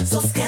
like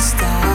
stop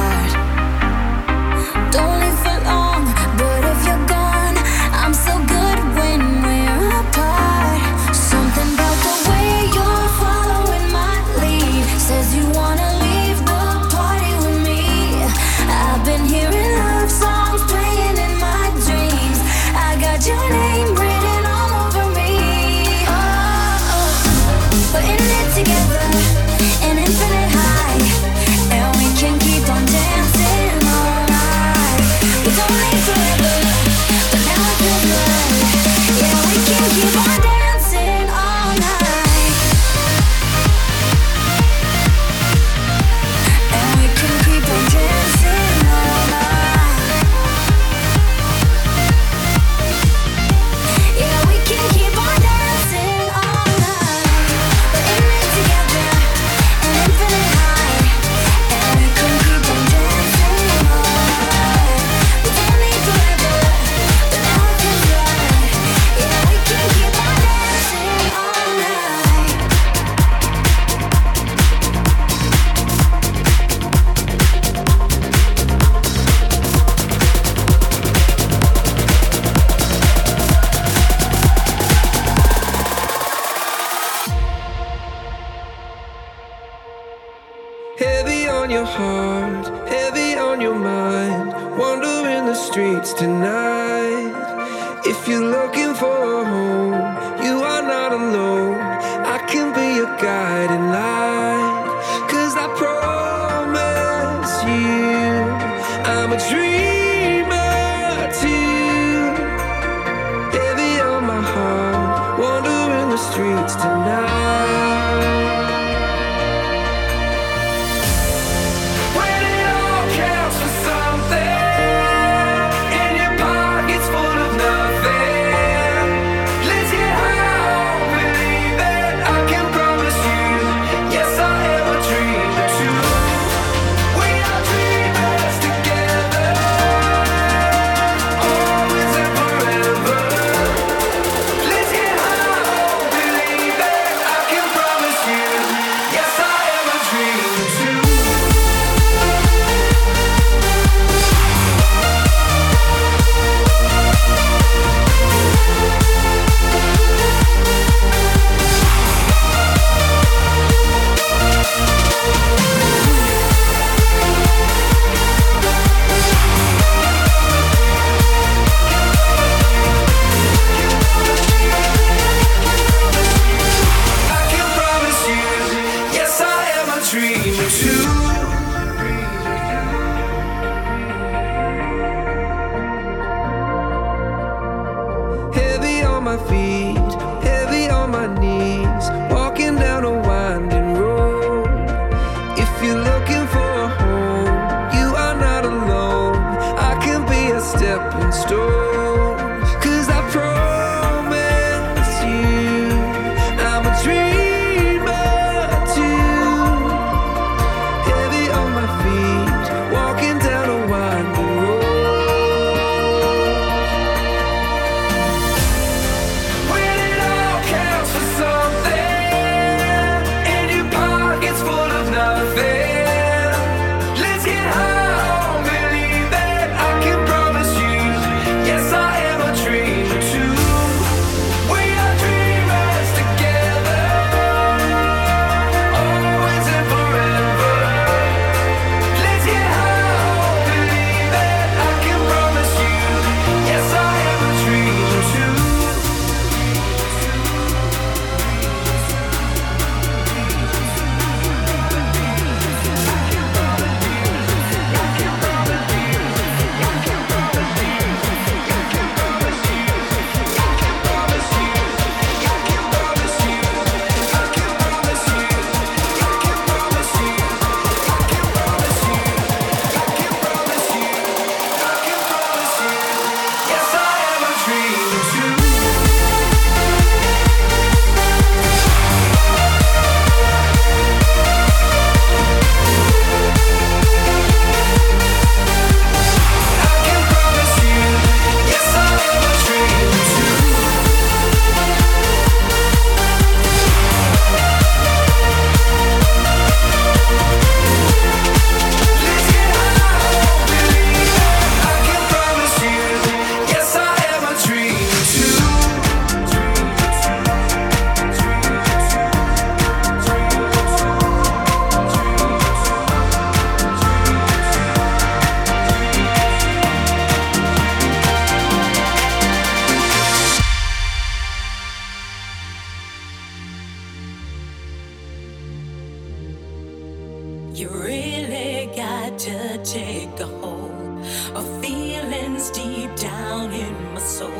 You really got to take a hold of feelings deep down in my soul.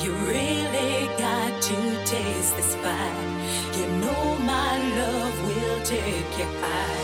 You really got to taste this fire. You know my love will take you high.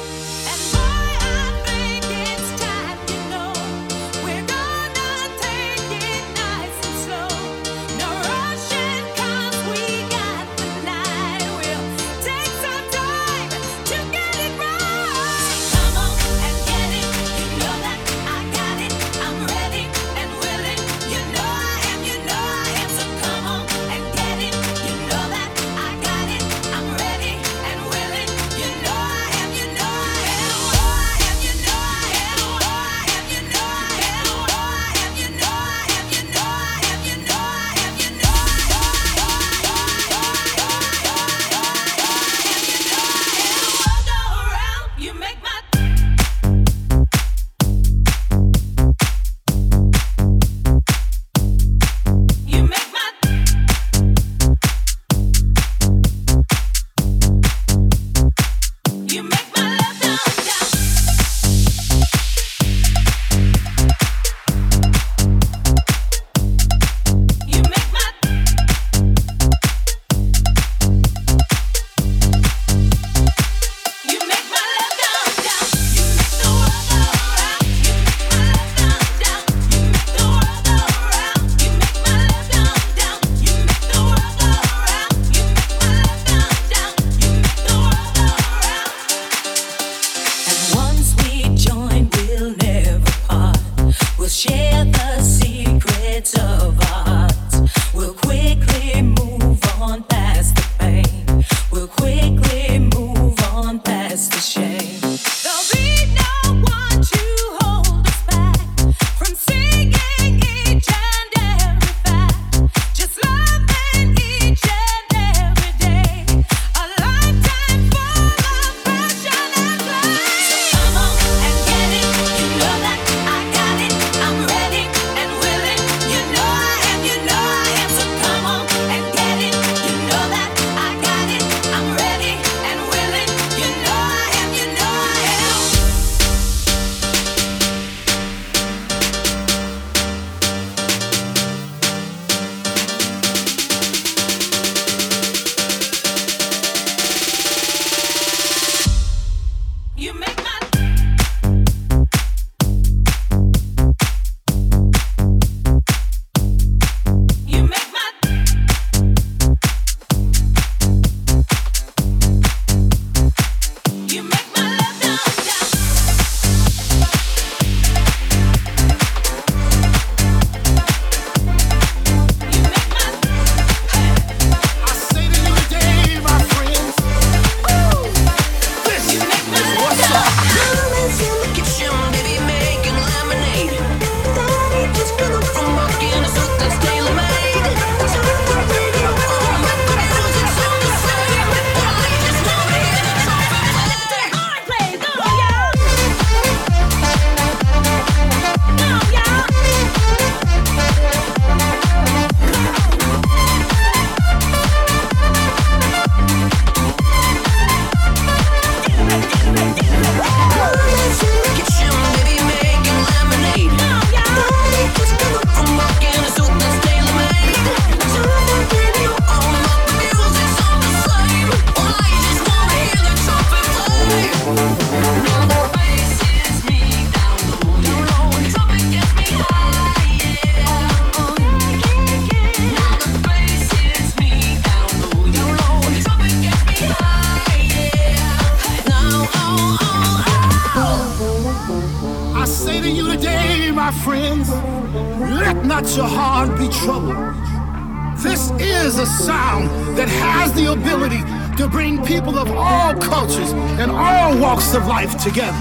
Together.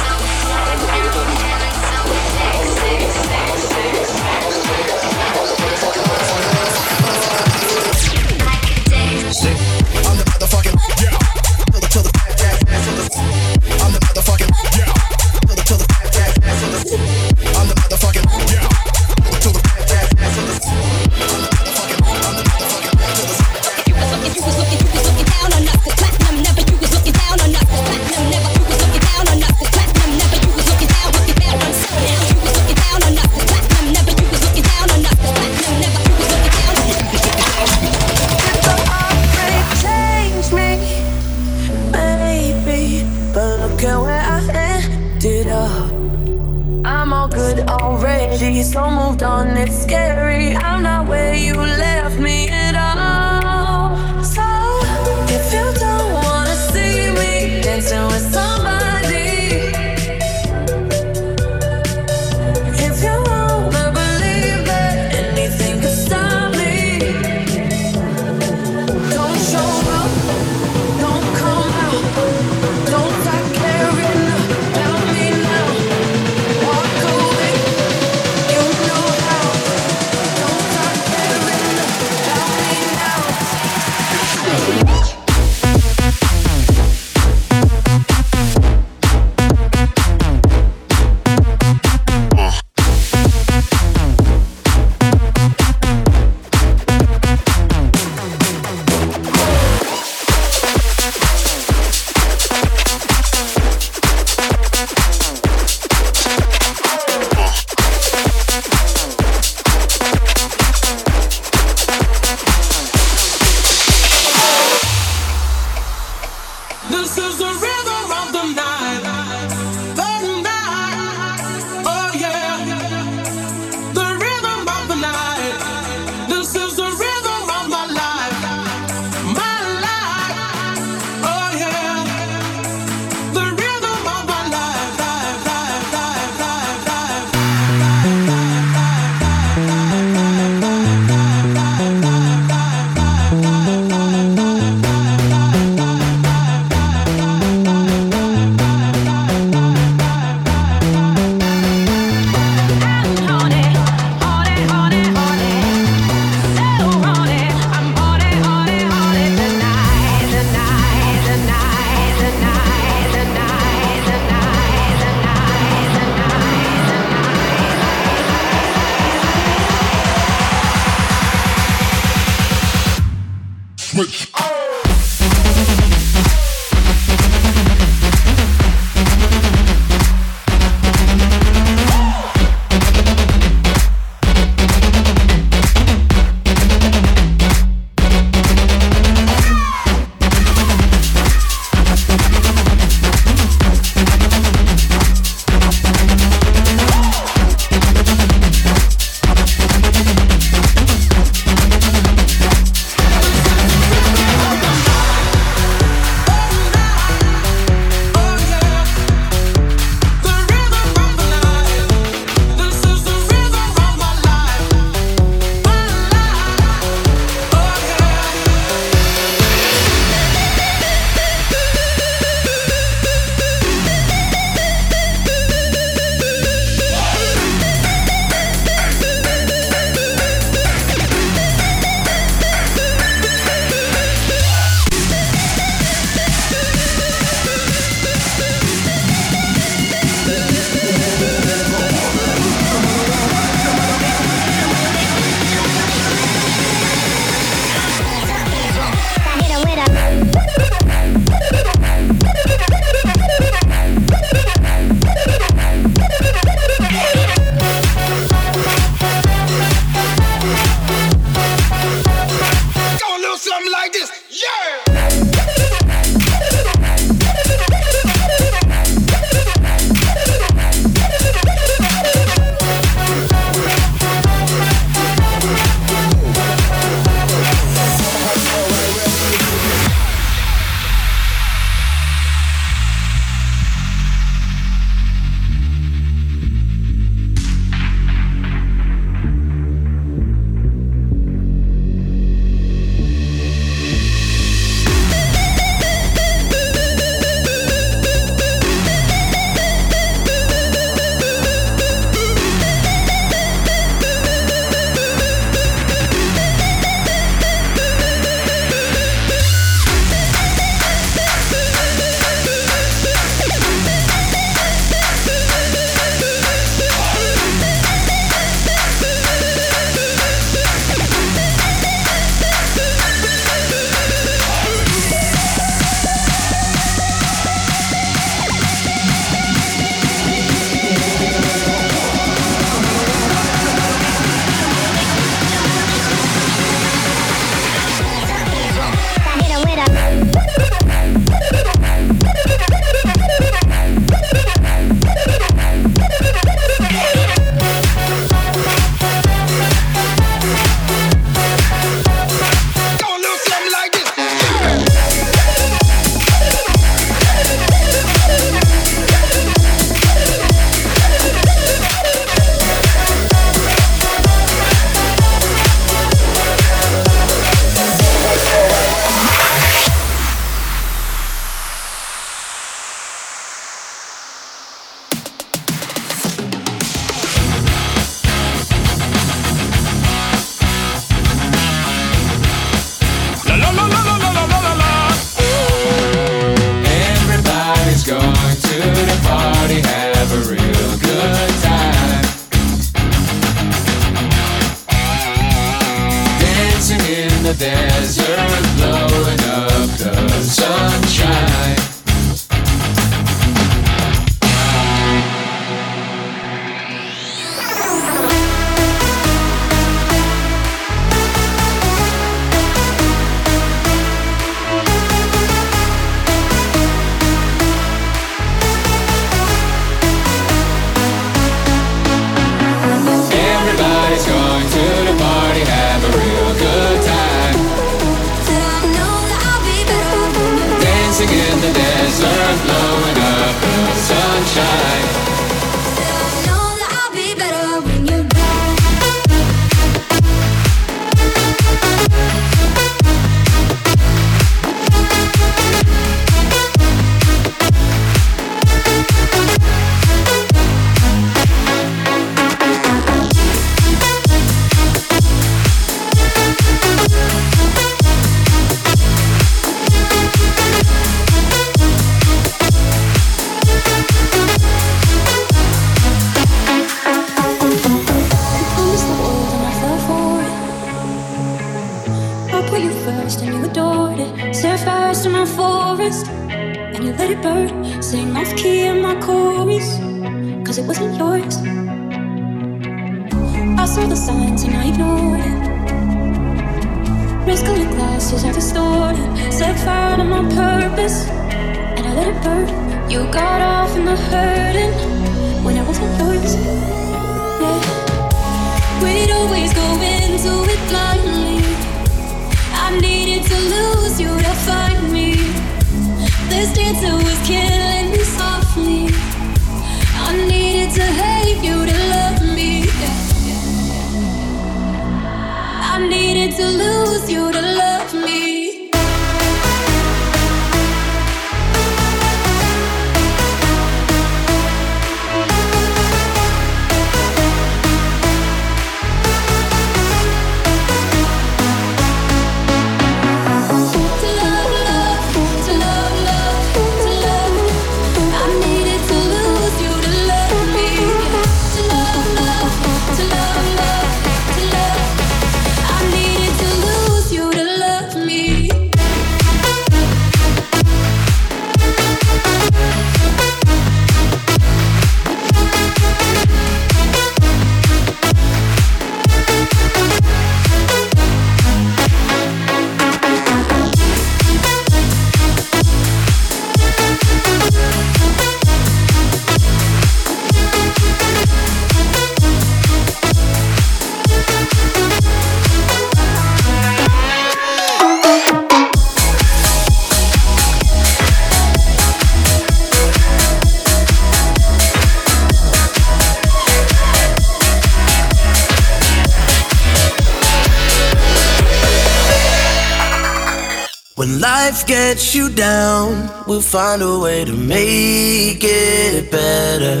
We'll find a way to make it better.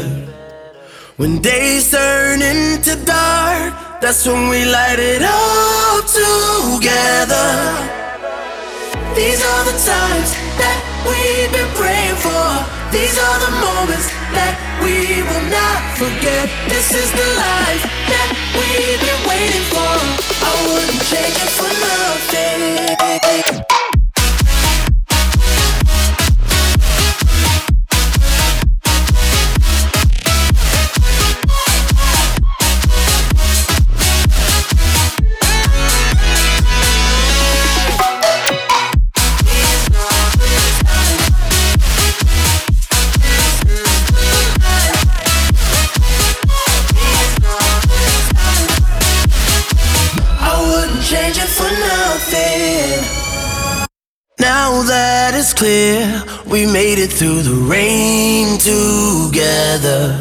When days turn into dark, that's when we light it up together. These are the times that we've been praying for. These are the moments that we will not forget. This is the life that we've been waiting for. I wouldn't change it for nothing. Through the rain together.